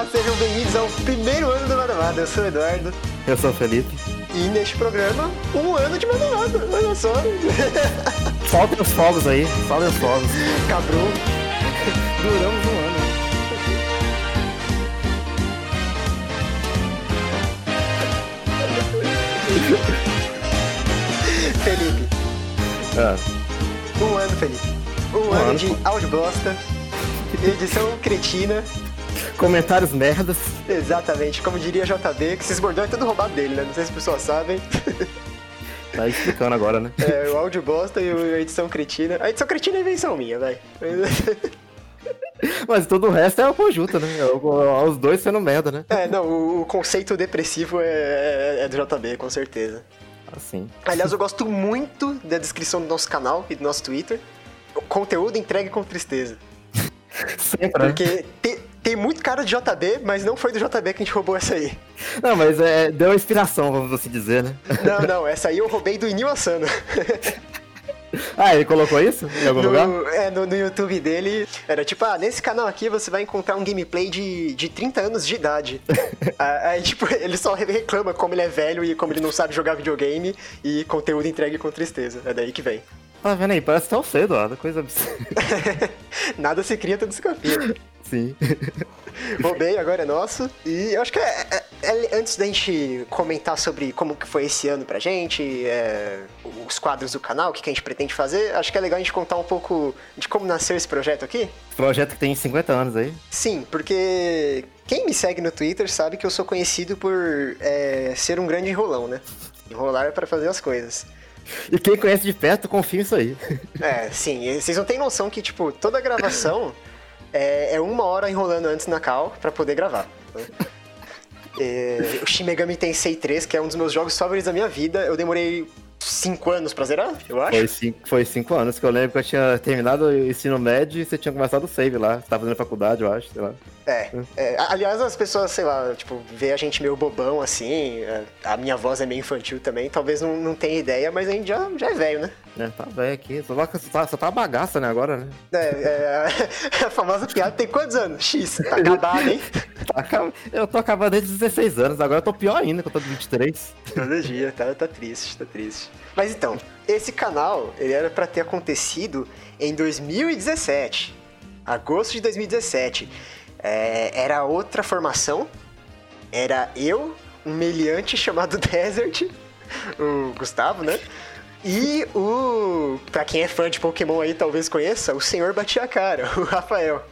Olá, sejam bem-vindos ao primeiro ano do Madamada. Eu sou o Eduardo. Eu sou o Felipe. E neste programa, um ano de Madamada. Olha só. Soltem os fogos aí, soltem os fogos. Cabrão. Duramos um ano. Felipe, Ah, um ano, Felipe. Um, Um ano ano. de áudio bosta, edição cretina. Comentários merdas. Exatamente, como diria JB, que esses bordões é tudo roubado dele, né? Não sei se as pessoas sabem. Tá explicando agora, né? É, o áudio bosta e a edição cretina. A edição cretina é invenção minha, velho. Mas todo o resto é o conjunto, né? É o- Os dois sendo merda, né? É, não, o, conceito depressivo é, é- é do JB, com certeza. Assim. Aliás, eu gosto muito da descrição do nosso canal e do nosso Twitter. O conteúdo entregue com tristeza. Sempre, né? Porque tem, tem muito cara de JB, mas não foi do JB que a gente roubou essa aí. Não, mas é, deu inspiração, vamos assim dizer, né? Não, não, essa aí eu roubei do Inil Asano. Ah, ele colocou isso em algum lugar? No, é, no, no YouTube dele, era tipo, ah, nesse canal aqui você vai encontrar um gameplay de, de 30 anos de idade. Ah, Aí, tipo, ele só reclama como ele é velho e como ele não sabe jogar videogame e conteúdo entregue com tristeza. É daí que vem. Tá vendo aí? Parece até o cedo, ó. Coisa absurda. Nada se cria, tudo se copia. Sim. Roubei, agora é nosso. E eu acho que é, é- é- antes da gente comentar sobre como que foi esse ano pra gente, é, os quadros do canal, o que, que a gente pretende fazer, acho que é legal a gente contar um pouco de como nasceu esse projeto aqui. Projeto que tem 50 anos aí. Sim, porque quem me segue no Twitter sabe que eu sou conhecido por é, ser um grande enrolão, né? Enrolar para fazer as coisas. E quem conhece de perto, confia nisso aí. É, sim, vocês não têm noção que, tipo, toda gravação é, é uma hora enrolando antes na cal pra poder gravar. né? É, o Shin Megami Tensei 3, que é um dos meus jogos favoritos da minha vida, eu demorei 5 anos pra zerar, eu acho. Foi cinco, foi cinco anos que eu lembro que eu tinha terminado o ensino médio e você tinha começado o save lá. Você tava fazendo faculdade, eu acho, sei lá. É, é, aliás, as pessoas, sei lá, tipo, vê a gente meio bobão assim, é, a minha voz é meio infantil também, talvez não, não tenha ideia, mas a gente já, já é velho, né? É, tá velho aqui. Só tá, só tá, só tá bagaça, né, agora, né? É, é, a famosa piada tem quantos anos? X, tá acabado, hein? Tá Eu tô acabando desde 16 anos, agora eu tô pior ainda, que eu tô de 23. Todo dia, tá, tá triste, tá triste. Mas então, esse canal, ele era pra ter acontecido em 2017. Agosto de 2017. É, era outra formação. Era eu, um meliante chamado Desert, o Gustavo, né? E o. Pra quem é fã de Pokémon aí, talvez conheça, o Senhor Batia a Cara, o Rafael.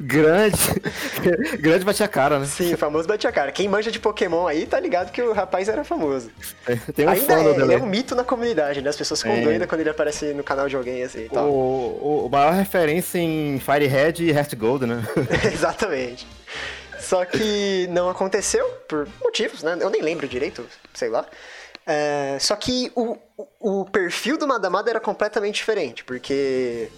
Grande. Grande batia a cara, né? Sim, o famoso Batia a Cara. Quem manja de Pokémon aí tá ligado que o rapaz era famoso. Tem um Ainda é, ele é um mito na comunidade, né? As pessoas ficam É. doidas quando ele aparece no canal de alguém assim e tal. O, o, maior referência em Firehead e Heart Gold, né? Exatamente. Só que não aconteceu por motivos, né? Eu nem lembro direito, sei lá. É, só que o, o, perfil do Madamada era completamente diferente, porque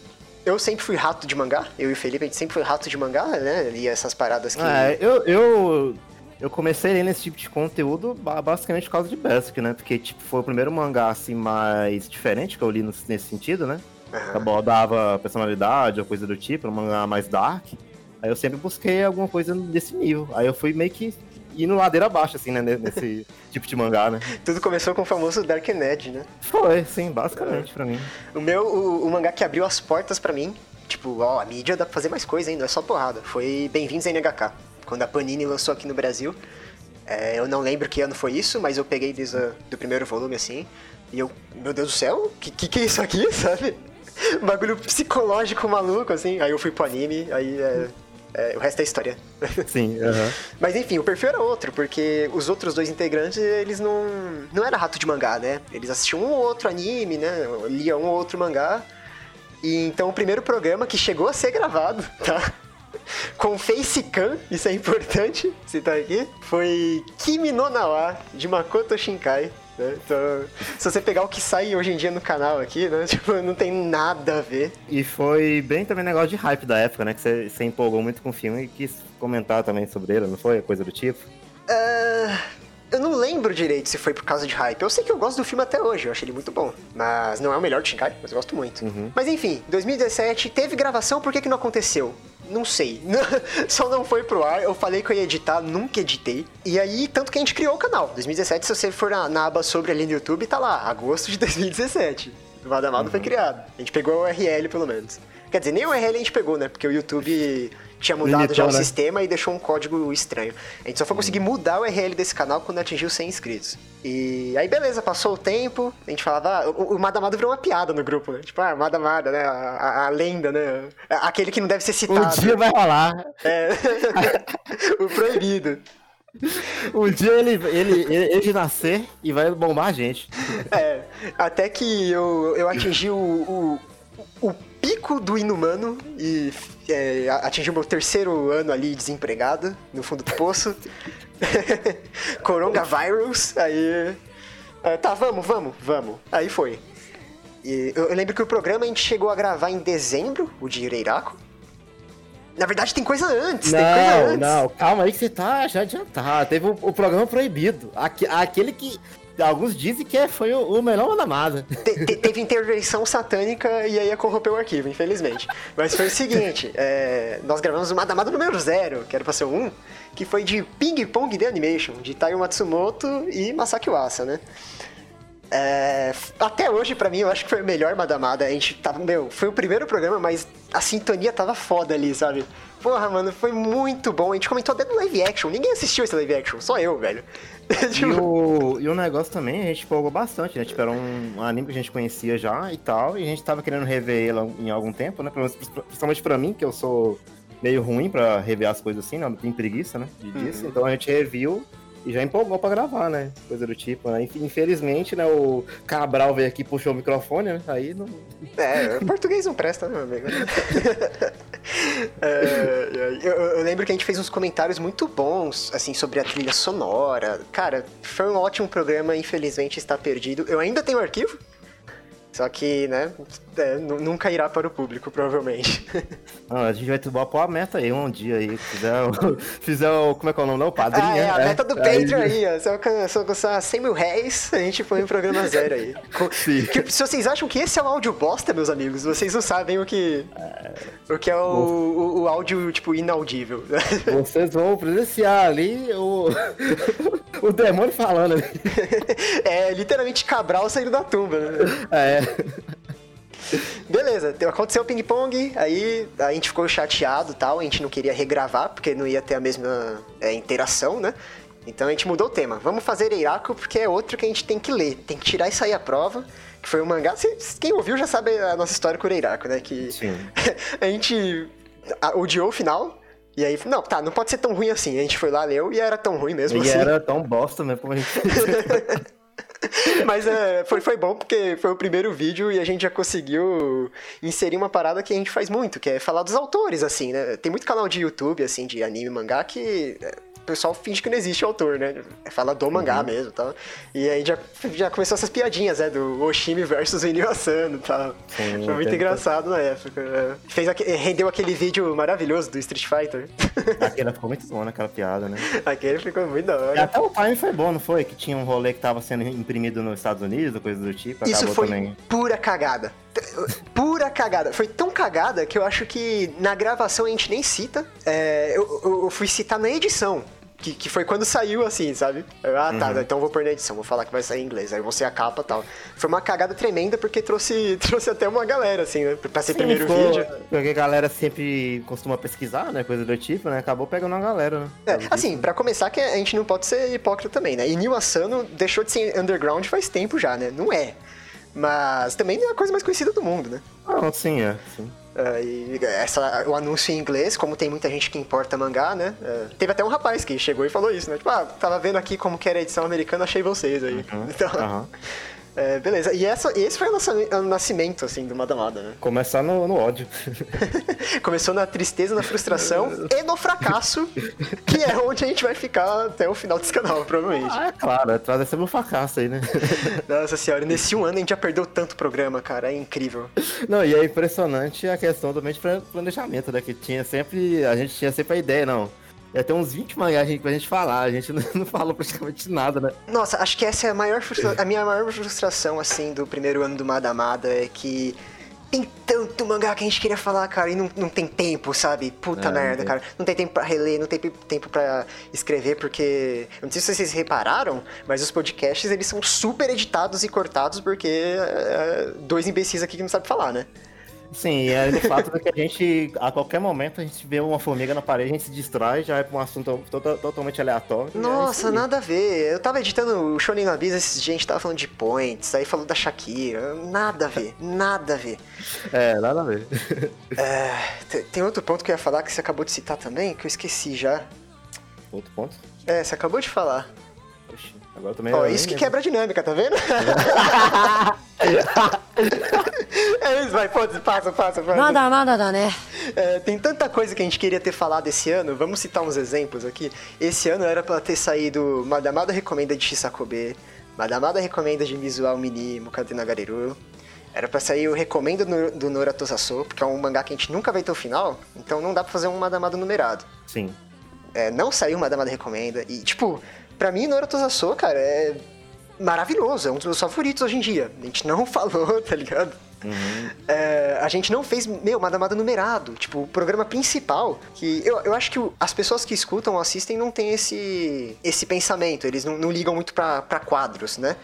eu sempre fui rato de mangá, eu e o Felipe, a gente sempre foi rato de mangá, né? Lia essas paradas que. Ah, eu, eu, eu comecei a ler nesse tipo de conteúdo ba- basicamente por causa de Basic, né? Porque, tipo, foi o primeiro mangá, assim, mais diferente que eu li nesse sentido, né? Que abordava personalidade ou coisa do tipo, um mangá mais dark. Aí eu sempre busquei alguma coisa desse nível. Aí eu fui meio que indo ladeira abaixo, assim, né? Nesse tipo de mangá, né? Tudo começou com o famoso Dark Ned, né? Foi, sim, basicamente, pra mim. O meu, o, o mangá que abriu as portas pra mim, tipo, ó, a mídia dá pra fazer mais coisa, hein? Não é só porrada. Foi Bem-vindos a NHK. Quando a Panini lançou aqui no Brasil. É, eu não lembro que ano foi isso, mas eu peguei desde o do primeiro volume, assim. E eu, meu Deus do céu, que que, que é isso aqui, sabe? Bagulho psicológico maluco, assim. Aí eu fui pro anime, aí é, é, o resto é história. Sim, aham. Mas enfim, o perfil era outro, porque os outros dois integrantes, eles não. Não era rato de mangá, né? Eles assistiam um ou outro anime, né? Liam um ou outro mangá. E então o primeiro programa que chegou a ser gravado, tá? Com Facecam, isso é importante citar aqui, foi Kimi no Nawa, de Makoto Shinkai. Né? Então, se você pegar o que sai hoje em dia no canal aqui, né? Tipo, não tem nada a ver. E foi bem também negócio de hype da época, né? Que você, você empolgou muito com o filme e quis comentar também sobre ele, não foi? Coisa do tipo. Ah, eu não lembro direito se foi por causa de hype. Eu sei que eu gosto do filme até hoje, eu achei ele muito bom. Mas não é o melhor de Shinkai, mas eu gosto muito. Mas enfim, 2017 teve gravação, por que, que não aconteceu? Não sei. Só não foi pro ar. Eu falei que eu ia editar, nunca editei. E aí, tanto que a gente criou o canal. 2017, se você for na, na aba sobre ali no YouTube, tá lá, agosto de 2017. O Vadamado uhum. foi criado. A gente pegou a URL, pelo menos. Quer dizer, nem o URL a gente pegou, né? Porque o YouTube tinha mudado Limitou, já o né? sistema e deixou um código estranho. A gente só foi conseguir mudar o URL desse canal quando atingiu 100 inscritos. E aí, beleza, passou o tempo, a gente falava, ah, o, o Madamado virou uma piada no grupo, né? Tipo, ah, Madamada, né? A, a, a, lenda, né? Aquele que não deve ser citado. Um dia vai rolar. É. o proibido. Um dia ele, ele, ele, ele nascer e vai bombar a gente. É, até que eu, eu atingi o, o, o pico do inumano e é, atingi o meu terceiro ano ali desempregado, no fundo do poço. Coronavirus, aí. É, tá, vamos, vamos, vamos. Aí foi. E eu, eu, lembro que o programa a gente chegou a gravar em dezembro, o de Ireiraco. Na verdade, tem coisa antes, não, tem coisa antes. Não, calma aí que você tá já adiantado. Teve o, o programa proibido. Aqu, aquele que alguns dizem que é, foi o, melhor Madamada. Te, te, teve intervenção satânica e aí corrompeu o arquivo, infelizmente. Mas foi o seguinte: é, nós gravamos o Madamada número zero, que era pra ser o 1, que foi de Ping Pong The Animation, de Taiyo Matsumoto e Masaki Uasa, né? É, até hoje, para mim, eu acho que foi o melhor Madamada. A gente tava, meu, foi o primeiro programa, mas a sintonia tava foda ali, sabe? Porra, mano, foi muito bom. A gente comentou até no live action. Ninguém assistiu esse live action, só eu, velho. e, o, e o negócio também, a gente empolgou bastante, né? Tipo, era um, anime que a gente conhecia já e tal, e a gente tava querendo rever ele em algum tempo, né? Principalmente pra mim, que eu sou meio ruim pra rever as coisas assim, né? Tenho preguiça, né? De disso. Uhum. Então a gente reviu e já empolgou pra gravar, né? Coisa do tipo, né? Infelizmente, né, o Cabral veio aqui e puxou o microfone, né? Aí não. É, português não presta, meu amigo. é, eu, eu, lembro que a gente fez uns comentários muito bons, assim, sobre a trilha sonora. Cara, foi um ótimo programa, infelizmente está perdido. Eu ainda tenho o arquivo, só que, né, é, nunca irá para o público, provavelmente. Não, a gente vai tubar pôr a meta aí um dia aí. Fizer o, fizer o como é que é o nome? O padrinho. Ah, é, a né? meta do Patreon aí, ó. Se eu alcançar 100 mil réis, a gente põe um programa zero aí. Sim. Que, se vocês acham que esse é um áudio bosta, meus amigos, vocês não sabem o que, o, que é o, o, o áudio, tipo, inaudível. Vocês vão presenciar ali o, o demônio falando ali. É, literalmente Cabral saindo da tumba, né? É. Beleza, aconteceu o ping-pong, aí a gente ficou chateado tal, a gente não queria regravar, porque não ia ter a mesma é, interação, né? Então a gente mudou o tema. Vamos fazer Eiraku, porque é outro que a gente tem que ler. Tem que tirar isso aí à prova, que foi um mangá. Quem ouviu já sabe a nossa história com o Eiraku, né? Que Sim. a gente odiou o final, e aí, não, tá, não pode ser tão ruim assim. A gente foi lá, leu e era tão ruim mesmo e assim. E era tão bosta mesmo como a gente. Mas é, foi, foi bom porque foi o primeiro vídeo e a gente já conseguiu inserir uma parada que a gente faz muito, que é falar dos autores, assim, né? Tem muito canal de YouTube, assim, de anime e mangá que é, o pessoal finge que não existe autor, né? Fala do mangá uhum. mesmo tal. E aí já, já começou essas piadinhas, né? Do Oshimi versus Inio Asano e tal. Sim, Foi muito engraçado na época. É. Fez rendeu aquele vídeo maravilhoso do Street Fighter. Aquela ficou muito bom naquela piada, né? Aquele ficou muito da hora. E até o time foi bom, não foi? Que tinha um rolê que tava sendo imprimido nos Estados Unidos, coisa do tipo. Isso foi também. pura cagada. Pura cagada. Foi tão cagada que eu acho que na gravação a gente nem cita. É, eu, eu, fui citar na edição. Que, que foi quando saiu, assim, sabe? Eu, ah, tá, uhum. então vou pôr na edição, vou falar que vai sair em inglês. Aí você a capa e tal. Foi uma cagada tremenda porque trouxe, trouxe até uma galera, assim, né? Pra ser Sim, primeiro ficou, vídeo. Porque a galera sempre costuma pesquisar, né? Coisa do tipo, né? Acabou pegando uma galera, né? É, assim, para começar, que a gente não pode ser hipócrita também, né? E New Asano deixou de ser underground faz tempo já, né? Não é. Mas também não é a coisa mais conhecida do mundo, né? Ah, sim, é. Sim. Uh, e essa, o anúncio em inglês, como tem muita gente que importa mangá, né? Uh, teve até um rapaz que chegou e falou isso, né? Tipo, ah, tava vendo aqui como que era a edição americana, achei vocês aí. Uhum, então, uhum. É, beleza. E essa, esse foi o nascimento, assim, do Madamada, né? Começar no, no ódio. Começou na tristeza, na frustração e no fracasso, que é onde a gente vai ficar até o final desse canal, provavelmente. Ah, é claro. Atrás é sempre um fracasso aí, né? Nossa senhora, nesse um ano a gente já perdeu tanto programa, cara. É incrível. Não, e é impressionante a questão também de planejamento, né? Que tinha sempre... A gente tinha sempre a ideia, não Ia ter uns 20 mangás pra gente falar, a gente não, falou praticamente nada, né? Nossa, acho que essa é a maior a minha maior frustração, assim, do primeiro ano do Madamada, é que tem tanto mangá que a gente queria falar, cara, e não, não tem tempo, sabe? Puta é, merda, cara. Não tem tempo pra reler, não tem tempo pra escrever, porque. Eu não sei se vocês repararam, mas os podcasts eles são super editados e cortados porque é, dois imbecis aqui que não sabem falar, né? Sim, é o fato de que a gente, a qualquer momento, a gente vê uma formiga na parede, a gente se distrai, já pra um assunto totalmente aleatório. É Nossa, é nada a ver. Eu tava editando o Shonen Abyss esses dias, a gente tava falando de points, aí falou da Shakira. Nada a ver, nada a ver. É, nada a ver. É, tem outro ponto que eu ia falar que você acabou de citar também, que eu esqueci já. Outro ponto? É, você acabou de falar. Agora também. Ó, isso que quebra a dinâmica, tá vendo? é isso, vai, pode, passa, passa, passa. Nada, nada dá, né? É, tem tanta coisa que a gente queria ter falado esse ano, vamos citar uns exemplos aqui. Esse ano era pra ter saído Madamada Recomenda de Shisakobe, Madamada Recomenda de Mizual Mini Mukate Nagareru. Era pra sair o Recomendo do Nora Tosaso, porque é um mangá que a gente nunca vai ter o final, então não dá pra fazer um Madamada numerado. Sim. É, não saiu Madamada Recomenda, e tipo, pra mim Nora Tosaso, cara, é maravilhoso, é um dos meus favoritos hoje em dia. A gente não falou, tá ligado? Uhum. É, a gente não fez, meu, Madamada numerado. Tipo, o programa principal, que eu, eu acho que o, as pessoas que escutam, assistem, não tem esse, esse pensamento. Eles não, não ligam muito pra, pra quadros, né?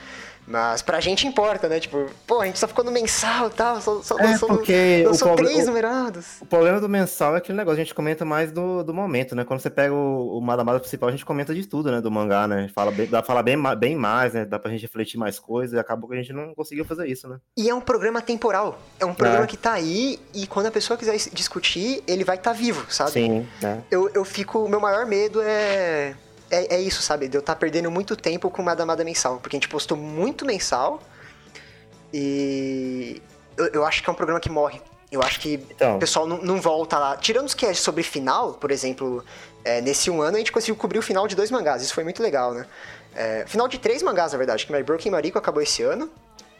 Mas pra gente importa, né? Tipo, pô, a gente só ficou no mensal e tal, só, só é lançou, porque lançou o três numerados. O problema do mensal é aquele negócio, a gente comenta mais do, do momento, né? Quando você pega o, o Madamada principal, a gente comenta de tudo, né? Do mangá, né? Fala bem, dá pra falar bem, bem mais, né? Dá pra gente refletir mais coisas e acabou que a gente não conseguiu fazer isso, né? E é um programa temporal. É um programa é. que tá aí e quando a pessoa quiser discutir, ele vai estar tá vivo, sabe? Sim. É. Eu, eu fico. O meu maior medo é. É, é isso, sabe? De eu estar tá perdendo muito tempo com Madamada mensal. Porque a gente postou muito mensal. E eu, eu acho que é um programa que morre. Eu acho que então. o pessoal não, não, volta lá. Tirando os que é sobre final, por exemplo, é, nesse um ano a gente conseguiu cobrir o final de dois mangás. Isso foi muito legal, né? É, final de três mangás, na verdade, que My Broken Mariko acabou esse ano.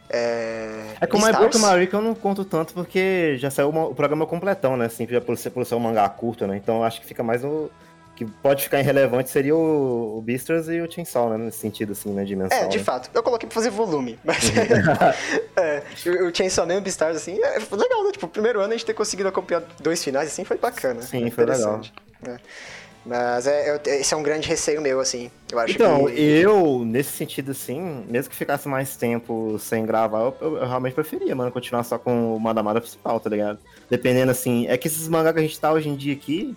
É, é que o My Broken Mariko eu não conto tanto porque já saiu uma, o programa completão, né? Assim, por ser, por ser um mangá curto, né? Então acho que fica mais no, que pode ficar irrelevante seria o, o Beastars e o Chainsaw, né? Nesse sentido, assim, né? Dimensão. É, de né? fato. Eu coloquei pra fazer volume, mas... é, o, Chainsaw nem o Beastars, assim, é legal, né? Tipo, o primeiro ano a gente ter conseguido acompanhar dois finais, assim, foi bacana. Sim, foi legal. É. Mas é, é, esse é um grande receio meu, assim. Eu acho então, que... eu, nesse sentido, assim, mesmo que ficasse mais tempo sem gravar, eu, eu, eu realmente preferia, mano, continuar só com o Madamada principal, tá ligado? Dependendo, assim, é que esses mangá que a gente tá hoje em dia aqui,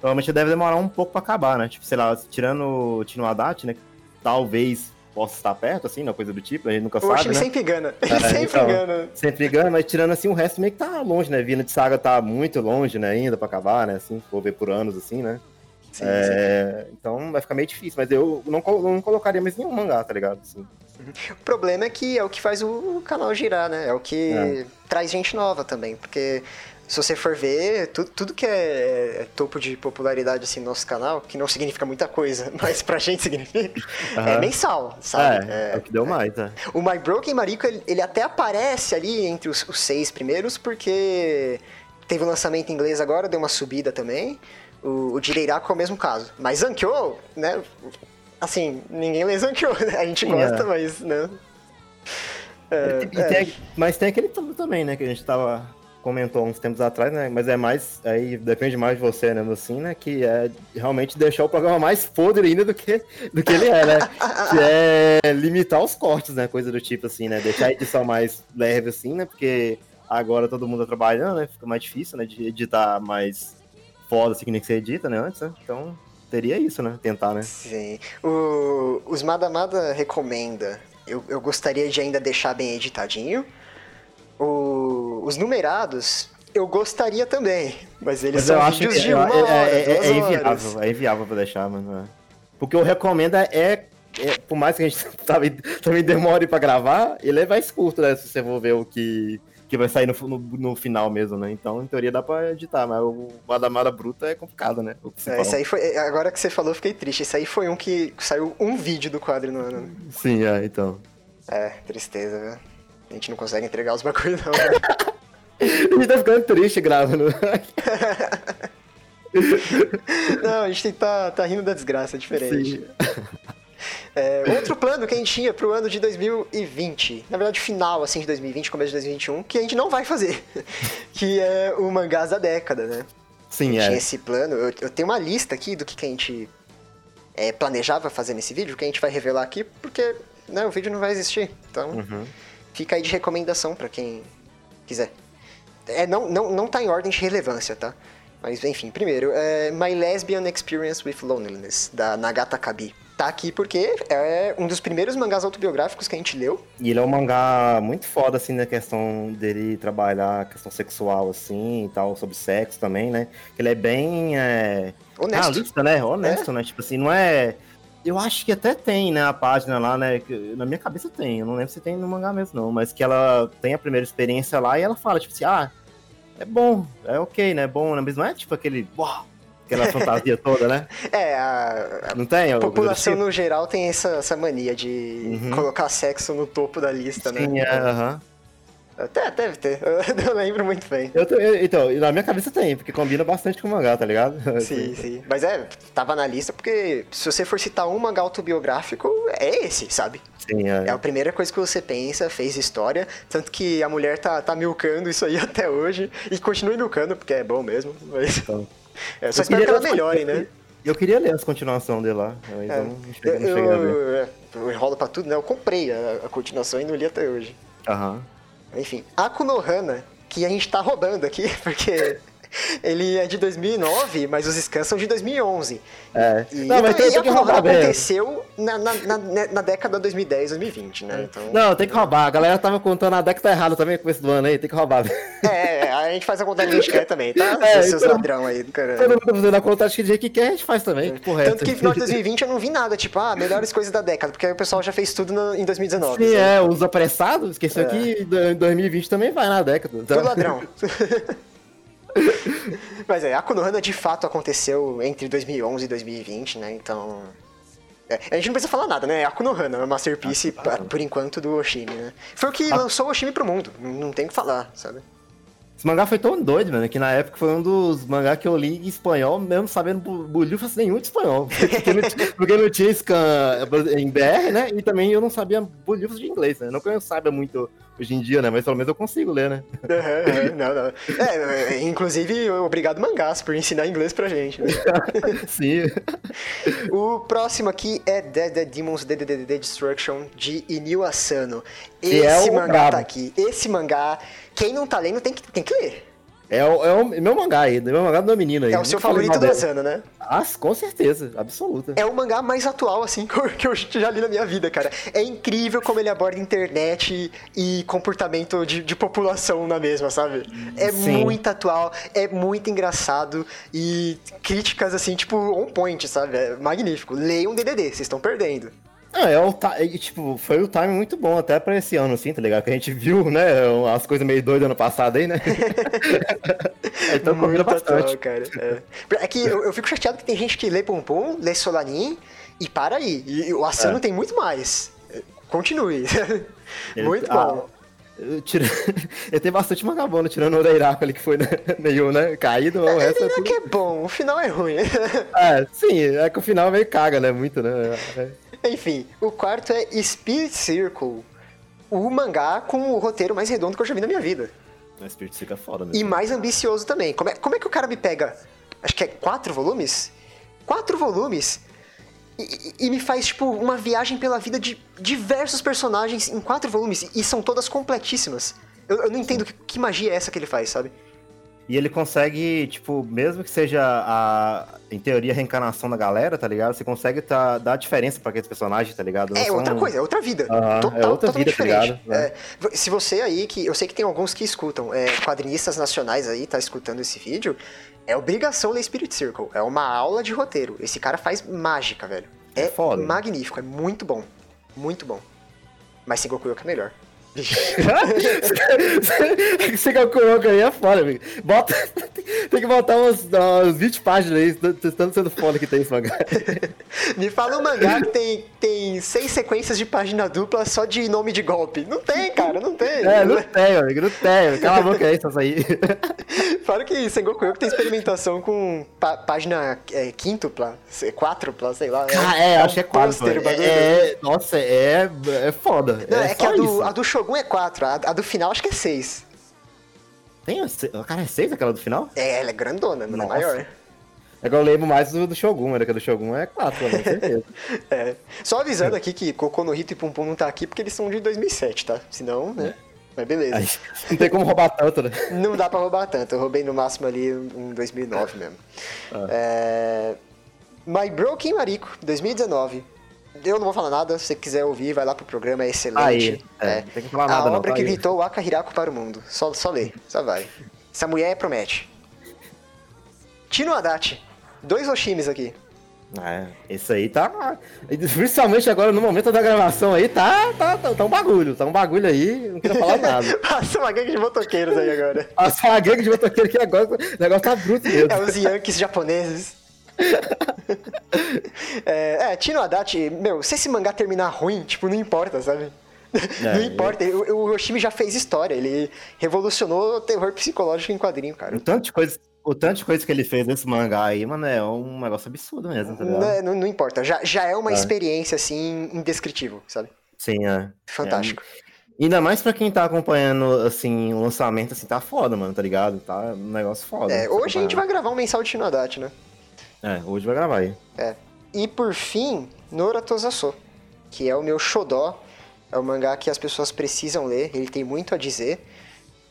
provavelmente deve demorar um pouco pra acabar, né? Tipo, sei lá, tirando o Tino Haddad, né? Talvez possa estar perto, assim, uma coisa do tipo, a gente nunca Poxa, sabe, ele né? sempre engana. Ele é, sempre então, engana. Sempre engana, mas tirando assim, o resto meio que tá longe, né? Vina de Saga tá muito longe, né, ainda pra acabar, né? Assim, vou ver por anos, assim, né? Sim, é, sim. Então vai ficar meio difícil, mas eu não, não colocaria mais nenhum mangá, tá ligado? Assim. O problema é que é o que faz o canal girar, né? É o que é. traz gente nova também, porque se você for ver, tudo, tudo que é, é, topo de popularidade assim no nosso canal, que não significa muita coisa, mas pra gente significa, uhum. é mensal, sabe? É, é, é o que deu mais, né? O My Broken Mariko, ele, ele até aparece ali entre os, os, seis primeiros, porque teve o um lançamento em inglês agora, deu uma subida também. O, o Jireiraku é o mesmo caso. Mas Zankyo, né? Assim, ninguém lê Zankyo, né? A gente gosta, mas, né? É, tem, mas tem aquele também, né? Que a gente tava comentou uns tempos atrás, né? Mas é mais. Aí depende mais de você, né? Assim, né? Que é realmente deixar o programa mais podre ainda do que, do que ele é, né? que é limitar os cortes, né? Coisa do tipo, assim, né? Deixar a edição mais leve, assim, né? Porque agora todo mundo tá trabalhando, né? Fica mais difícil, né? De editar mais foda, assim, que nem que você edita, né? Antes, né? Então. Teria isso, né? Tentar, né? Sim. O, os Madamada recomenda. Eu, eu gostaria de ainda deixar bem editadinho o, os numerados, eu gostaria também, mas eles mas são eu vídeos de uma é, hora, é, é, é inviável, é inviável pra deixar, mano. Porque o recomenda é, é, por mais que a gente também, também demore pra gravar, ele é mais curto, né? Se você for ver o que, que vai sair no, no, no, final mesmo, né? Então, em teoria, dá pra editar, mas o Madamara Bruta é complicado, né? É, esse aí foi, agora que você falou, fiquei triste. Esse aí foi um que saiu um vídeo do quadro no ano. Sim, é, então. É, tristeza, velho. A gente não consegue entregar os bagulho não, né? A gente tá ficando triste gravando. não, a gente tá, tá rindo da desgraça, é diferente. É, outro plano que a gente tinha pro ano de 2020, na verdade final assim de 2020, começo de 2021, que a gente não vai fazer, que é o mangás da década, né? Sim, é. Tinha esse plano, eu, eu, tenho uma lista aqui do que, que a gente é, planejava fazer nesse vídeo, que a gente vai revelar aqui, porque né, o vídeo não vai existir, então Uhum. Fica aí de recomendação para quem quiser. É, não, não, não tá em ordem de relevância, tá? Mas enfim, primeiro, é My Lesbian Experience with Loneliness, da Nagata Kabi. Tá aqui porque é um dos primeiros mangás autobiográficos que a gente leu. E ele é um mangá muito foda, assim, na questão dele trabalhar a questão sexual, assim, e tal, sobre sexo também, né? Ele é bem... É... Honesto. Realista, né? Honesto, né? Tipo assim, não é... Eu acho que até tem, né, a página lá, né? que na minha cabeça tem, eu não lembro se tem no mangá mesmo, não. Mas que ela tem a primeira experiência lá e ela fala, tipo assim, ah, é bom, é ok, né? É bom, né? Mas não é tipo aquele... Uau! Aquela fantasia toda, né? É, a, Não tem? a população do no geral tem essa, essa mania de Uhum. colocar sexo no topo da lista, tipo? Sim, né? é, aham. Até deve ter, eu lembro muito bem. Eu, eu- então, na minha cabeça tem, porque combina bastante com o mangá, tá ligado? Sim, sim. Mas é, tava na lista porque se você for citar um mangá autobiográfico, é esse, sabe? Sim, é. É a primeira coisa que você pensa, fez história, tanto que a mulher tá, tá milcando isso aí até hoje, e continue milcando, porque é bom mesmo, mas... Então. É, só Eu espero que ela melhore, né? Eu queria ler as continuações dele lá, mas É, eu não cheguei, eu, não cheguei a ver. eu, é, eu enrolo pra tudo, né? Eu comprei a, a continuação e não li até hoje. Aham. Enfim, Akunohana, que a gente tá roubando aqui, porque ele é de 2009, mas os scans são de 2011. É. E, não, mas então, tem, tem que roubar aconteceu na, na, na, na década 2010, 2020, né? Então, Não, tem que roubar. A galera tava contando a década errada também com esse do ano aí, tem que roubar. É, a gente faz a conta que a gente quer também, tá? É, Seus então- ladrão aí do Todo caralho. mundo tá fazendo a conta, acho que jeito que quer, a gente faz também. Porra é Tanto que no final de 2020 eu não vi nada, tipo, ah, melhores coisas da década, porque aí o pessoal já fez tudo no- em 2019. Sim, sabe? é, os apressados, esqueceu É. que em 2020 também vai na década. tá? Tudo ladrão. Mas é, a Konohana de fato aconteceu entre 2011 e 2020, né? Então. é, a gente não precisa falar nada, né? É a Konohana, a Masterpiece, Ah, por enquanto, do Oshimi, né? Foi o que lançou o Oshimi pro mundo, não tem o que falar, sabe? Esse mangá foi tão doido, mano, que na época foi um dos mangá que eu li em espanhol, mesmo sabendo bolhufas nenhum de espanhol. Porque não, tinha- porque não tinha scan em BR, né? E também eu não sabia bolhufas de inglês, né? Não que eu saiba muito hoje em dia, né? Mas pelo menos eu consigo ler, né? Não, não. É, é, inclusive, obrigado Mangás por ensinar inglês pra gente. né? Sim. O próximo aqui é Dead Dead Demons DDD Destruction de Inio Asano. Que Esse é mangá tá aqui. Esse mangá, quem não tá lendo tem que, tem que ler. É o, é o meu mangá aí, meu mangá do meu menino aí. É o seu favorito do. Asano, né? Ah, com certeza, absoluta. É o mangá mais atual, assim, que eu já li na minha vida, cara. É incrível como ele aborda internet e comportamento de, de população na mesma, sabe? É Sim. muito atual, é muito engraçado e críticas, assim, tipo, on point, sabe? É magnífico. Leiam DDD, vocês estão perdendo. Ah, é o é, tipo, foi o time muito bom até pra esse ano, assim, tá ligado? Que a gente viu, né, as coisas meio doidas ano passado aí, né? então combina bastante. cara. É, É que eu, eu fico chateado que tem gente que lê Pum, lê Solanin e para aí. E o Asano É. tem muito mais. Continue. Ele- muito ah, bom. Eu, tira... eu tenho bastante mangá bom, né? tirando o Oreiraco ali que foi né, meio, né, caído, o resto é é tudo... que é bom, o final é ruim. É, sim, é que o final meio caga, né, muito, né? É. Enfim, o quarto é Spirit Circle. O mangá com o roteiro mais redondo que eu já vi na minha vida. Mas Spirit fica foda E mesmo. mais ambicioso também. Como é, como é que o cara me pega? Acho que é quatro volumes? Quatro volumes? E, e- e me faz, tipo, uma viagem pela vida de diversos personagens em quatro volumes. E são todas completíssimas. Eu, eu não entendo que, que magia é essa que ele faz, sabe? E ele consegue, tipo, mesmo que seja a, em teoria, a reencarnação da galera, tá ligado? Você consegue tá, dar diferença pra aqueles personagens, tá ligado? Não É são- outra coisa, é outra vida. Aham, Total, é outra vida, tá diferente. ligado? É, se você aí, que eu sei que tem alguns que escutam, é, quadrinistas nacionais aí, tá escutando esse vídeo, é obrigação ler Spirit Circle. É uma aula de roteiro. Esse cara faz mágica, velho. É É foda. magnífico, é muito bom. Muito bom. Mas Sengoku Yoka é melhor. Você calculou que aí é foda, amigo. Bota, tem que botar umas, umas 20 páginas aí, tanto sendo foda que tem esse mangá. Me fala um mangá que tem, tem seis sequências de página dupla só de nome de golpe. Não tem, cara, não tem. É, não tem, amigo, não tem. Cala a boca aí, essas aí. Fala que Sengoku que tem experimentação com pá, página é, quíntupla, quádrupla, sei lá. Ah, é, é acho que é quádrupla. É, é, nossa, é, é foda. Não, é, é que a do, a do Shogun é 4, a, a, do final acho que é 6. Tem? Cara, é 6 aquela do final? É, ela é grandona, não é maior. É que eu lembro mais do, do Shogun, era que a do Shogun é 4, com certeza. é. Só avisando aqui que Cocô no Hito e Pum Pum não tá aqui porque eles são de 2007, tá? Senão, né? Mas beleza. Aí, não tem como roubar tanto, né? Não dá pra roubar tanto. Eu roubei no máximo ali em 2009 mesmo. Ah. É... My Broken Mariko, 2019. Eu não vou falar nada, se você quiser ouvir, vai lá pro programa, é excelente. Aí, é, é. Tem que falar nada, A obra não, tá que gritou o Akahirako para o mundo. Só, só lê, só vai. Essa mulher promete. Tino Adachi. Dois Oshimis aqui. É, isso aí tá. Principalmente agora no momento da gravação aí, tá, tá, tá, tá um bagulho. Tá um bagulho aí, não quero falar nada. Passa uma gangue de motoqueiros aí agora. Passa uma gangue de motoqueiros que agora o negócio tá bruto mesmo. É os Yankees japoneses. É, é, Tino Adachi, meu, se esse mangá terminar ruim, tipo, não importa, sabe? É, não importa, o, o Yoshimi já fez história, ele revolucionou o terror psicológico em quadrinho, cara. O tanto de coisa, o tanto de coisa que ele fez nesse mangá aí, mano, é um negócio absurdo mesmo, tá ligado? Não, não, não importa, já, já é uma é. experiência, assim, indescritível, sabe? Sim, é. Fantástico. É. Ainda mais pra quem tá acompanhando, assim, o lançamento, assim, tá foda, mano, tá ligado? Tá um negócio foda. É, hoje a gente vai gravar um mensal de Shinodate, né? É, hoje vai gravar aí. É. E por fim, Nora Tozaso, que é o meu xodó. É um mangá que as pessoas precisam ler, ele tem muito a dizer.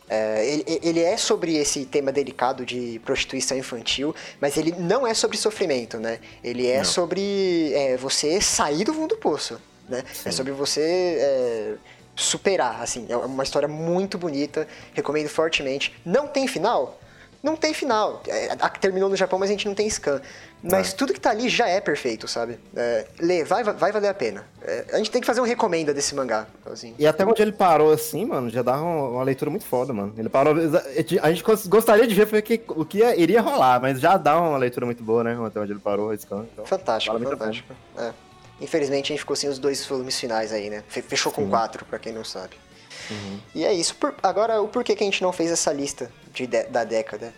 É, ele, ele, é sobre esse tema delicado de prostituição infantil, mas ele não é sobre sofrimento, né? Ele é não. sobre é, você sair do fundo do poço, né? É Sim. É sobre você é, superar, assim. É uma história muito bonita, recomendo fortemente. Não tem final? Não tem final. É, terminou no Japão, mas a gente não tem scan. Mas é. tudo que tá ali já é perfeito, sabe? É, lê, vai, vai valer a pena. É, a gente tem que fazer um recomenda desse mangá. Assim. E até onde ele parou assim, mano, já dá uma, leitura muito foda, mano. Ele parou. A gente gostaria de ver porque, o que iria rolar, mas já dá uma leitura muito boa, né? Até onde ele parou, scan. Então, fantástico, fantástico. É. Infelizmente a gente ficou sem os dois volumes finais aí, né? Fechou com Sim. quatro, pra quem não sabe. Uhum. E é isso. Por, agora, o porquê que a gente não fez essa lista de, de, da década?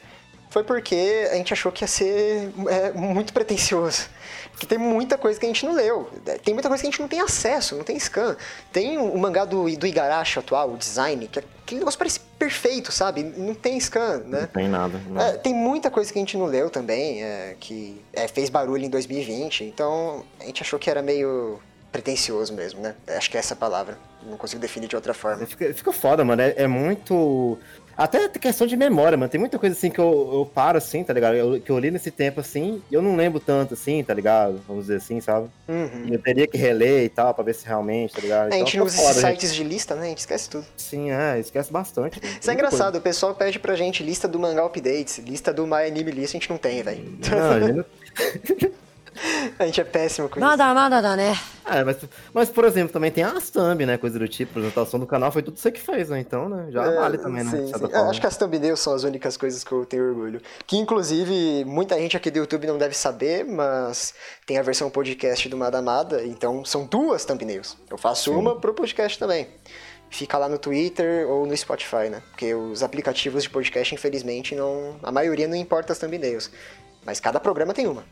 Foi porque a gente achou que ia ser é, muito pretencioso. Porque tem muita coisa que a gente não leu. Tem muita coisa que a gente não tem acesso, não tem scan. Tem o, mangá do, do Igarashi atual, o design, que é, aquele negócio parece perfeito, sabe? Não tem scan, né? Não tem nada. É, tem muita coisa que a gente não leu também, é, que é, fez barulho em 2020. Então a gente achou que era meio pretencioso mesmo, né? Acho que é essa palavra. Não consigo definir de outra forma. Fica, fica foda, mano. É, é, muito. Até questão de memória, mano. Tem muita coisa assim que eu, eu paro assim, tá ligado? Eu, que eu li nesse tempo assim, e eu não lembro tanto assim, tá ligado? Vamos dizer assim, sabe? Uhum. Eu teria que reler e tal, pra ver se realmente, tá ligado? É, a gente então, não usa esses sites de lista, né? A gente esquece tudo. Sim, é, esquece bastante. Isso é engraçado, coisa. o pessoal pede pra gente lista do mangá updates, lista do My Anime List, a gente não tem, velho. Não, a gente não... A gente é péssimo com nada, isso. Nada, nada, né? É, mas, mas, por exemplo, também tem as thumb, né? Coisa do tipo, apresentação do canal foi tudo você que fez, né? Então, né? Já é, vale também, né? Sim, sim. Acho que as thumbnails são as únicas coisas que eu tenho orgulho. Que, inclusive, muita gente aqui do YouTube não deve saber, mas tem a versão podcast do Madamada, então são duas thumbnails. Eu faço sim. uma pro podcast também fica lá no Twitter ou no Spotify, né? Porque os aplicativos de podcast, infelizmente, não. A maioria não importa as thumbnails. Mas cada programa tem uma.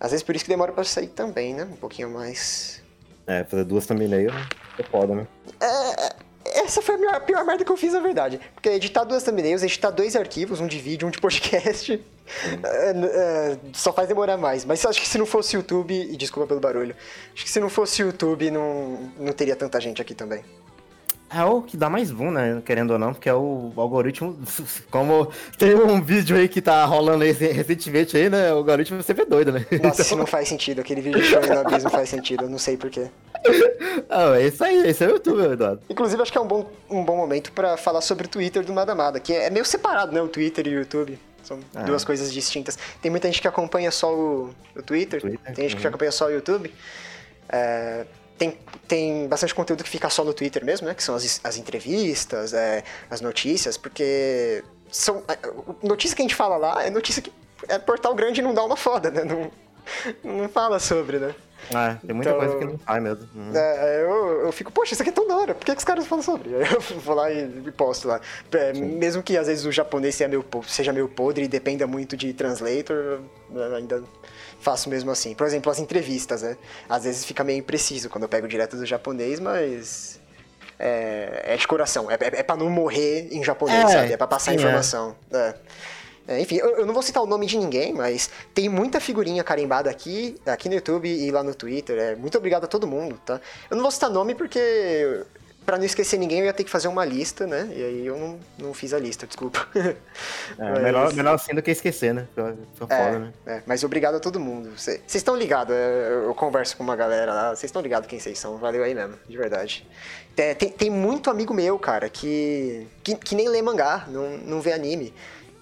Às vezes por isso que demora pra sair também, né? Um pouquinho mais. É, fazer duas thumbnails é foda, né? É, é, essa foi a pior, a pior merda que eu fiz, na verdade. Porque editar duas thumbnails, editar dois arquivos, um de vídeo, um de podcast, é, é, só faz demorar mais. Mas acho que se não fosse YouTube, e desculpa pelo barulho, acho que se não fosse YouTube, não, não teria tanta gente aqui também. É o que dá mais boom, né? Querendo ou não, porque é o algoritmo. Como tem um vídeo aí que tá rolando aí recentemente aí, né? O algoritmo sempre é doido, né? Nossa, então... isso não faz sentido. Aquele vídeo show no abismo faz sentido. Eu não sei porquê. Ah, é isso aí, esse é o YouTube, Eduardo. Inclusive, acho que é um bom, um bom momento pra falar sobre o Twitter do Madamada, que é meio separado, né? O Twitter e o YouTube. São é. duas coisas distintas. Tem muita gente que acompanha só o, o Twitter, Twitter, tem gente que acompanha só o YouTube. É, tem, tem bastante conteúdo que fica só no Twitter mesmo, né? Que são as, as entrevistas, é, as notícias, porque são, é, notícia que a gente fala lá é notícia que é portal grande e não dá uma foda, né? Não, não fala sobre, né? É, tem muita então, coisa que não sai mesmo. Uhum. É, eu, eu fico, poxa, isso aqui é tão da hora, por que, que os caras falam sobre? Aí eu vou lá e, e posto lá. É, mesmo que às vezes o japonês seja meio, seja meio podre e dependa muito de translator, ainda faço mesmo assim. Por exemplo, as entrevistas, né? Às vezes fica meio impreciso quando eu pego direto do japonês, mas. É, é de coração. É, é, é pra não morrer em japonês, é, sabe? É pra passar sim, é. informação. É. É, enfim, eu, eu, não vou citar o nome de ninguém, mas tem muita figurinha carimbada aqui, aqui no YouTube e lá no Twitter. É, muito obrigado a todo mundo, tá? Eu não vou citar nome porque para não esquecer ninguém, eu ia ter que fazer uma lista, né? E aí eu não, não fiz a lista, desculpa. É, mas... melhor, melhor assim do que esquecer, né? Fica é, foda, né? É, mas obrigado a todo mundo. Vocês estão ligados, é, eu converso com uma galera lá, vocês estão ligados quem vocês são, valeu aí mesmo, de verdade. É, tem, tem muito amigo meu, cara, que, que, que nem lê mangá, não, não vê anime.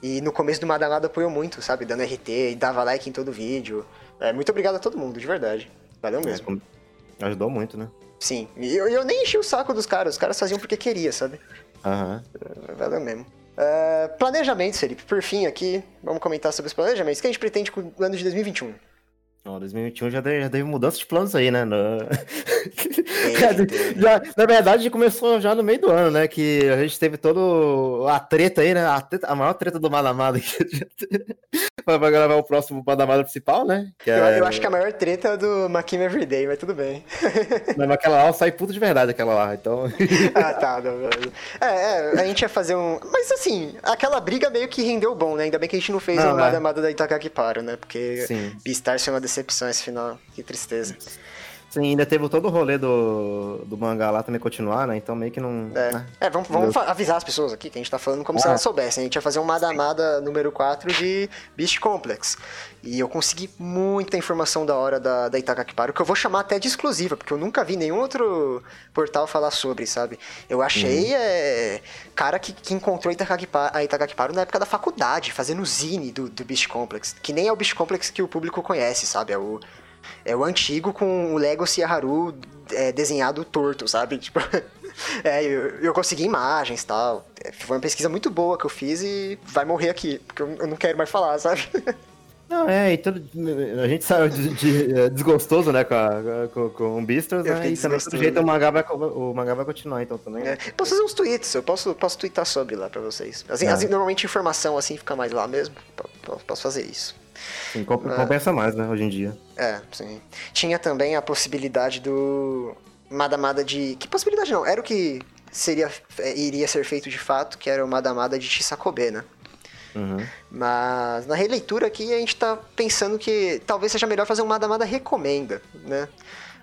E no começo do Madalada apoiou muito, sabe? Dando RT e dava like em todo vídeo. É, muito obrigado a todo mundo, de verdade. Valeu mesmo. É, ajudou muito, né? Sim. E eu, eu nem enchi o saco dos caras, os caras faziam porque queria, sabe? Aham. Uhum. Valeu mesmo. Uh, planejamentos, Felipe. Por fim, aqui, vamos comentar sobre os planejamentos. O que a gente pretende com o ano de 2021? Ó, 2021 já teve, já teve mudança de planos aí, né? No... já, na verdade, começou já no meio do ano, né? Que a gente teve toda a treta aí, né? A, treta, a maior treta do Madamada pra gravar o próximo Madamada principal, né? Que é... eu, eu, acho que a maior treta é do Makim Everyday, mas tudo bem. mas aquela lá sai puto de verdade, aquela lá, então... ah, tá. Não, não. É, é, a gente ia fazer um... Mas assim, aquela briga meio que rendeu bom, né? Ainda bem que a gente não fez não, o é. Madamada da Itakaki Paro, né? Porque Sim. Beastar foi uma decepção esse final. Que tristeza. Sim, ainda teve todo o rolê do, do mangá lá também continuar, né? Então meio que não. É, né? é vamos, vamos avisar as pessoas aqui que a gente tá falando como ah. se elas soubessem. A gente ia fazer um Madamada número 4 de Beast Complex. E eu consegui muita informação da hora da, da Itakakiparo, que eu vou chamar até de exclusiva, porque eu nunca vi nenhum outro portal falar sobre, sabe? Eu achei uhum. é, cara que, que encontrou a Itakakiparo na época da faculdade, fazendo zine do, do Beast Complex, que nem é o Beast Complex que o público conhece, sabe? É o é o antigo com o Legacy Haru é, desenhado torto, sabe? Tipo, é, eu, eu consegui imagens e tal. É, foi uma pesquisa muito boa que eu fiz e vai morrer aqui, porque eu, eu não quero mais falar, sabe? Não, é, e tudo, a gente saiu de, de, de, é, desgostoso, né, com, a, com, com o Bistros, né, e também do jeito o mangá, vai, o mangá vai continuar, então também. Né? É, posso fazer uns tweets, eu posso, posso twittar sobre lá pra vocês. Assim, é. assim, normalmente informação assim fica mais lá mesmo, posso fazer isso. Sim, compensa mais, né, hoje em dia. É, sim. Tinha também a possibilidade do Madamada de... Que possibilidade não? Era o que seria, é, iria ser feito de fato, que era o Madamada de Chisakobe, né? Uhum. Mas na releitura aqui a gente tá pensando que talvez seja melhor fazer um Madamada recomenda, né?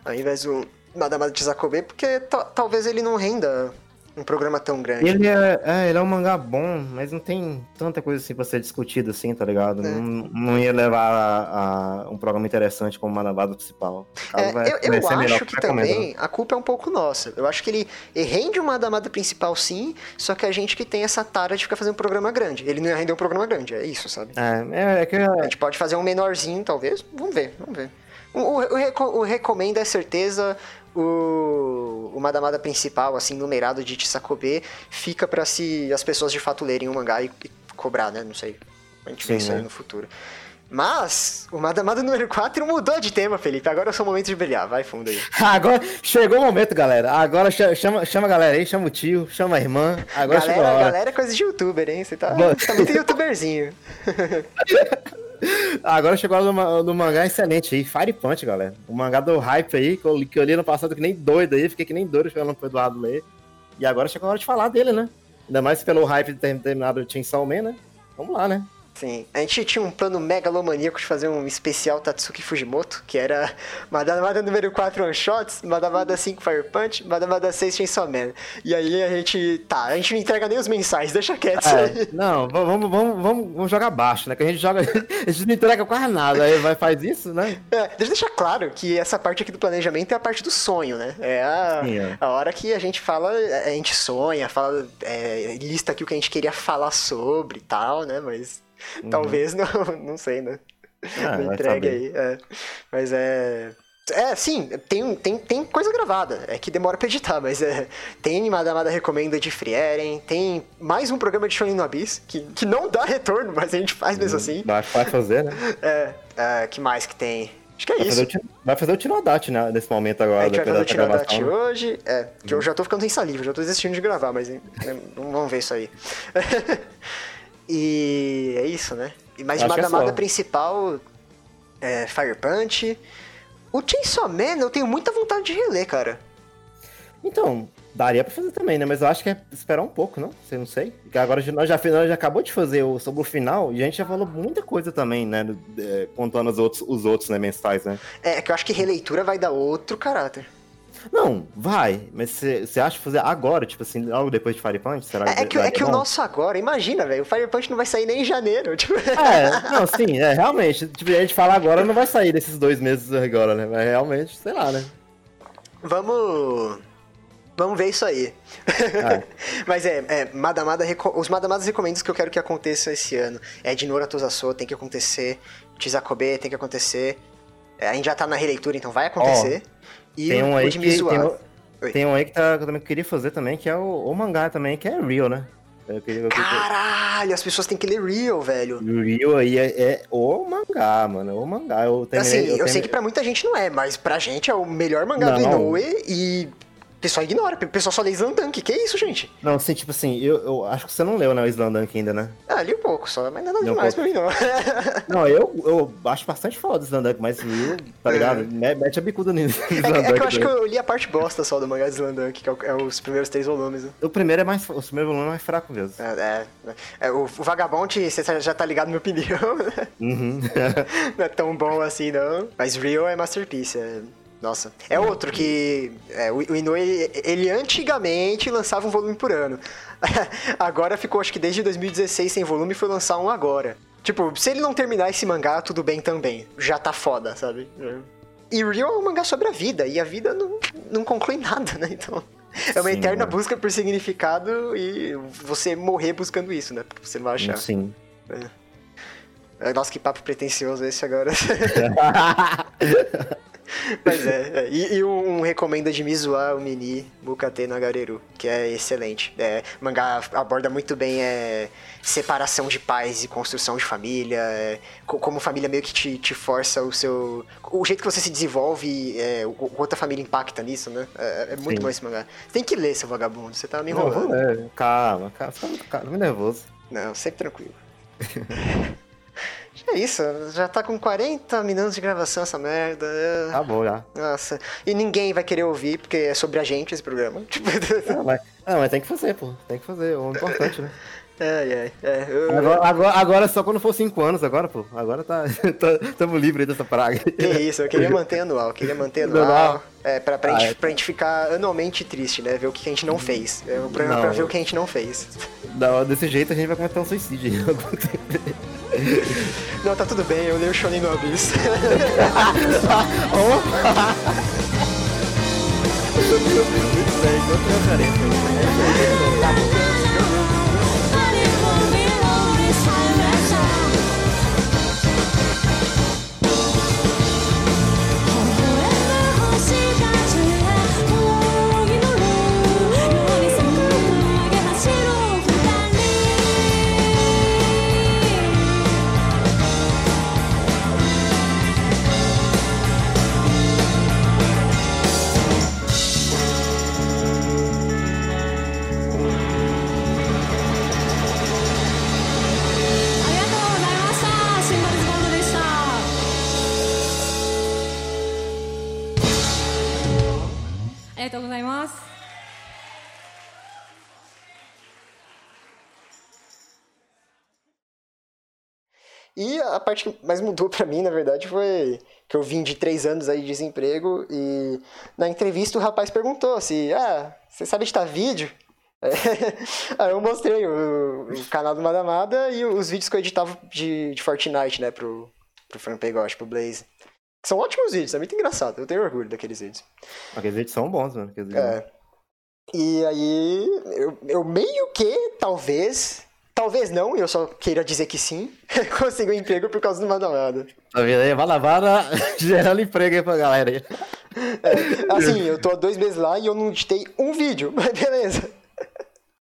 Ao invés do Madamada de Chisakobe, porque talvez ele não renda um programa tão grande. Ele é, é, ele é um mangá bom, mas não tem tanta coisa assim pra ser discutida assim, tá ligado? É. Não, não ia levar a, a, um programa interessante como uma navada principal. É, vai, eu, eu acho que também a culpa é um pouco nossa. Eu acho que ele, rende uma damada principal sim, só que a gente que tem essa tara de ficar fazendo um programa grande. Ele não ia render um programa grande, é isso, sabe? É, é, é que... A gente pode fazer um menorzinho, talvez. Vamos ver, vamos ver. O, o, o, recomendo é certeza, o, o Madamada principal, assim, numerado de Chisakobe, fica para se as pessoas de fato lerem o mangá e, e cobrar, né? Não sei. A gente vê isso aí né? no futuro. Mas, o Madamada número 4 mudou de tema, Felipe. Agora é o seu momento de brilhar. Vai fundo aí. Agora chegou o momento, galera. Agora chama, chama a galera aí, chama o tio, chama a irmã. Agora galera, chegou a hora. galera é coisa de youtuber, hein? Você tá, tá muito youtuberzinho. Agora chegou do, do, mangá excelente aí, Fire Punch, galera. O mangá do hype aí, que eu, que eu li no passado que nem doido aí, fiquei que nem doido esperando pro Eduardo ler. E agora chegou a hora de falar dele, né? Ainda mais pelo hype de ter terminado o Chainsaw Man, né? Vamos lá, né? Sim. A gente tinha um plano megalomaníaco de fazer um especial Tatsuki Fujimoto, que era Madamada número 4 One Shots, Madamada 5 Fire Punch, Madamada 6 Chainsaw Man. E aí a gente. Tá, a gente não entrega nem os mensais, deixa quieto. É, não, vamos, vamos, vamos, vamos jogar baixo, né? Que a gente joga. A gente não entrega quase nada. Aí vai, faz isso, né? É, deixa eu deixar claro que essa parte aqui do planejamento é a parte do sonho, né? É a, Sim, é. a hora que a gente fala, a gente sonha, fala, é, lista aqui o que a gente queria falar sobre e tal, né? Mas Uhum. Talvez não, não sei, né? Ah, entregue aí. É. Mas é. É, sim, tem, tem, tem coisa gravada. É que demora pra editar, mas é. Tem Madamada Recomenda de Frieren, tem mais um programa de Shonen no Abyss, que, que não dá retorno, mas a gente faz mesmo assim. Vai, vai fazer, né? É, é, que mais que tem? Acho que é vai isso. Fazer o, vai fazer o Tirodate né, nesse momento agora. A gente vai fazer o Tirodate hoje. É, que eu já tô ficando sem saliva, já tô desistindo de gravar, mas né, vamos ver isso aí. e é isso, né? Mas de Madamada é principal é Fire Punch. O Chainsaw Man eu tenho muita vontade de reler, cara. Então, daria pra fazer também, né? Mas eu acho que é esperar um pouco, não? Você não sei. Porque agora nós já, nós já acabou de fazer o, sobre o final e a gente já falou muita coisa também, né? É, contando os outros, os outros né, mensais, né? É, que eu acho que releitura vai dar outro caráter. Não, vai. Mas você acha fazer agora, tipo assim, logo depois de Fire Punch? Será é, é que, é que o nosso agora, imagina, velho, o Fire Punch não vai sair nem em janeiro. Tipo... É, não, sim, é, realmente. Tipo, a gente fala agora, não vai sair desses dois meses agora, né? Mas realmente, sei lá, né? Vamos. Vamos ver isso aí. É. Mas é, é Madamada, os Madamadas recomendos que eu quero que aconteçam esse ano. É de Nora Tozaso, tem que acontecer. Chizakobe, tem que acontecer. É, a gente já tá na releitura, então vai acontecer. Oh. E tem um aí que, tem, um, tem um aí que, tá, que eu também queria fazer também, que é o, o mangá também, que é Real, né? Eu queria, eu Caralho, as pessoas têm que ler Real, velho. Real aí é, é, o mangá, mano. É o mangá. Eu, terminei, assim, eu, eu sei que pra muita gente não é, mas pra gente é o melhor mangá não, do Inoue e pessoal ignora, o pessoal só lê Slandunk. Que é isso, gente? Não, assim, tipo assim, eu, eu acho que você não leu, né, o Slandunk ainda, né? Ah, li um pouco só, mas nada demais um pra mim, não. não, eu, eu acho bastante foda o Slandunk, mas viu, tá é. ligado? É. Mete a bicuda nisso. É, é, que eu acho que eu li a parte bosta só do mangá de Slandunk, que é, é, os primeiros três volumes. Né? O primeiro é mais. O primeiro volume é mais fraco mesmo. É, é, é o, o Vagabond, você já tá ligado na minha opinião, né? Uhum. não é tão bom assim, não. Mas Real é masterpiece, é. Nossa. É outro que. É, o Inoue, ele antigamente lançava um volume por ano. agora ficou, acho que desde 2016 sem volume e foi lançar um agora. Tipo, se ele não terminar esse mangá, tudo bem também. Já tá foda, sabe? E Real é um mangá sobre a vida, e a vida não, não conclui nada, né? Então. É uma Sim, eterna busca por significado e você morrer buscando isso, né? Porque você não vai achar. Sim. É. Nossa, que papo pretencioso esse agora. Mas é, é. E, e, um, recomenda de Mizuha, o Mini Mukate Nagareru, que é excelente. É, o mangá aborda muito bem é, separação de pais e construção de família, é, como família meio que te, te força o seu... O jeito que você se desenvolve, é, o, o quanto a família impacta nisso, né? É, é muito Sim. bom esse mangá. Tem que ler, seu vagabundo, você tá me enrolando. Não, calma, calma, tá muito nervoso. Não, sempre tranquilo. É isso, já tá com 40 minutos de gravação essa merda. Tá bom já. Nossa. E ninguém vai querer ouvir, porque é sobre a gente esse programa. Não, mas, não, mas tem que fazer, pô. Tem que fazer, é importante, né? É, é, é. Eu... Agora, agora, agora, só quando for 5 anos, agora, pô. Agora tá. Estamos livres dessa praga. Que isso, eu queria manter anual, eu queria manter anual. anual. É, pra, pra, ah, gente, é. pra gente ficar anualmente triste, né? Ver o que a gente não fez. É o programa pra ver o que a gente não fez. Não, desse jeito a gente vai cometer um suicídio aí. Não, tá tudo bem, eu leio o Shonen no Abyss. Muito bem, outra referência aí. Parte que mais mudou para mim, na verdade, foi que eu vim de três anos aí de desemprego e na entrevista o rapaz perguntou se, ah, você sabe editar vídeo? aí eu mostrei o, o, canal do Madamada e os vídeos que eu editava de, de Fortnite, né, pro, pro Franpegos, pro Blaze. São ótimos vídeos, é muito engraçado, eu tenho orgulho daqueles vídeos. Aqueles vídeos são bons, mano. É. E aí, eu, eu meio que, talvez, talvez não, eu só queira dizer que sim, consigo um emprego por causa do Madalada. Tá vendo aí? Malavada gerando emprego aí pra galera. É, assim, eu tô há dois meses lá e eu não editei um vídeo, mas beleza.